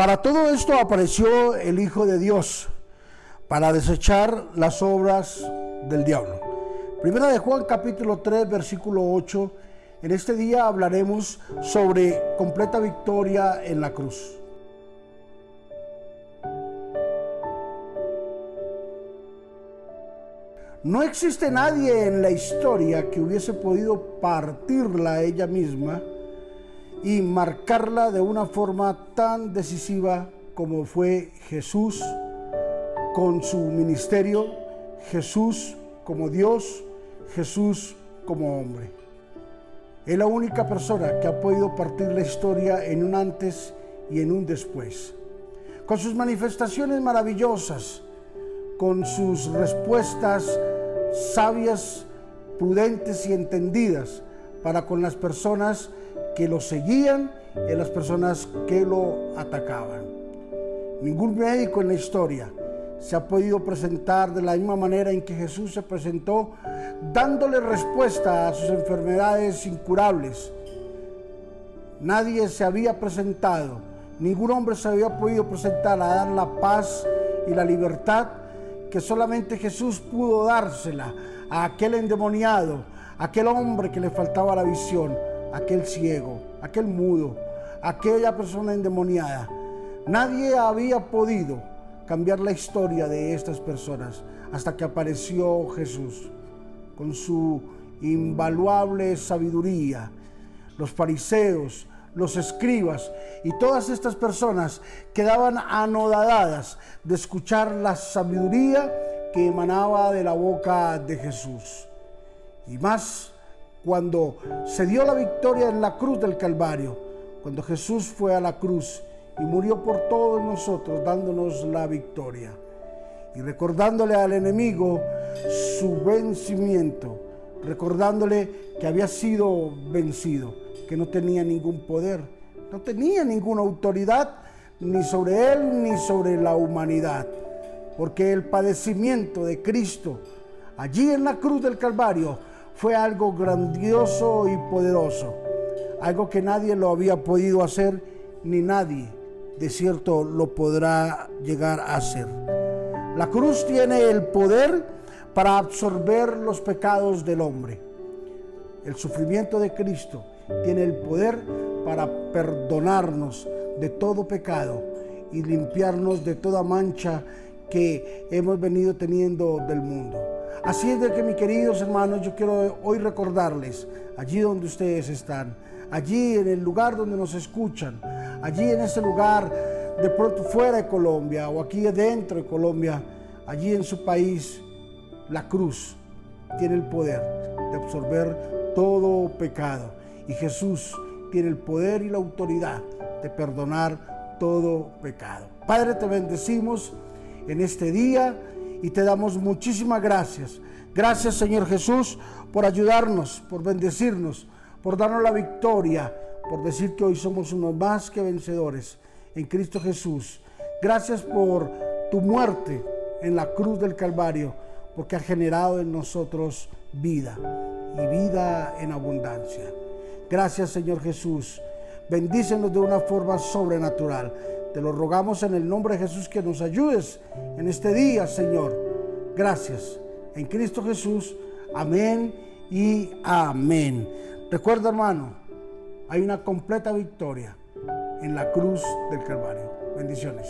Para todo esto apareció el Hijo de Dios, para desechar las obras del diablo. Primera de Juan capítulo 3 versículo 8. En este día hablaremos sobre completa victoria en la cruz. No existe nadie en la historia que hubiese podido partirla ella misma y marcarla de una forma tan decisiva como fue Jesús con su ministerio, Jesús como Dios, Jesús como hombre. Es la única persona que ha podido partir la historia en un antes y en un después. Con sus manifestaciones maravillosas, con sus respuestas sabias, prudentes y entendidas para con las personas que lo seguían y las personas que lo atacaban. Ningún médico en la historia se ha podido presentar de la misma manera en que Jesús se presentó, dándole respuesta a sus enfermedades incurables. Nadie se había presentado, ningún hombre se había podido presentar a dar la paz y la libertad que solamente Jesús pudo dársela a aquel endemoniado, a aquel hombre que le faltaba la visión, aquel ciego, aquel mudo, aquella persona endemoniada. Nadie había podido cambiar la historia de estas personas hasta que apareció Jesús con su invaluable sabiduría. Los fariseos, los escribas y todas estas personas quedaban anodadadas de escuchar la sabiduría que emanaba de la boca de Jesús. Y más cuando se dio la victoria en la cruz del Calvario, cuando Jesús fue a la cruz y murió por todos nosotros, dándonos la victoria. Y recordándole al enemigo su vencimiento, recordándole que había sido vencido, que no tenía ningún poder, no tenía ninguna autoridad ni sobre él ni sobre la humanidad, porque el padecimiento de Cristo allí en la cruz del Calvario fue algo grandioso y poderoso, algo que nadie lo había podido hacer ni nadie de cierto lo podrá llegar a hacer. La cruz tiene el poder para absorber los pecados del hombre. El sufrimiento de Cristo tiene el poder para perdonarnos de todo pecado y limpiarnos de toda mancha que hemos venido teniendo del mundo. Así es de que mis queridos hermanos, yo quiero hoy recordarles, allí donde ustedes están, allí en el lugar donde nos escuchan, allí en ese lugar de pronto fuera de Colombia o aquí dentro de Colombia, allí en su país, la cruz tiene el poder de absorber todo pecado. Y Jesús tiene el poder y la autoridad de perdonar todo pecado. Padre, te bendecimos en este día y te damos muchísimas gracias. Gracias Señor Jesús por ayudarnos, por bendecirnos, por darnos la victoria, por decir que hoy somos unos más que vencedores en Cristo Jesús. Gracias por tu muerte en la cruz del Calvario, porque ha generado en nosotros vida y vida en abundancia. Gracias Señor Jesús. Bendícenos de una forma sobrenatural. Te lo rogamos en el nombre de Jesús que nos ayudes en este día, Señor. Gracias. En Cristo Jesús. Amén y amén. Recuerda, hermano, hay una completa victoria en la cruz del Calvario. Bendiciones.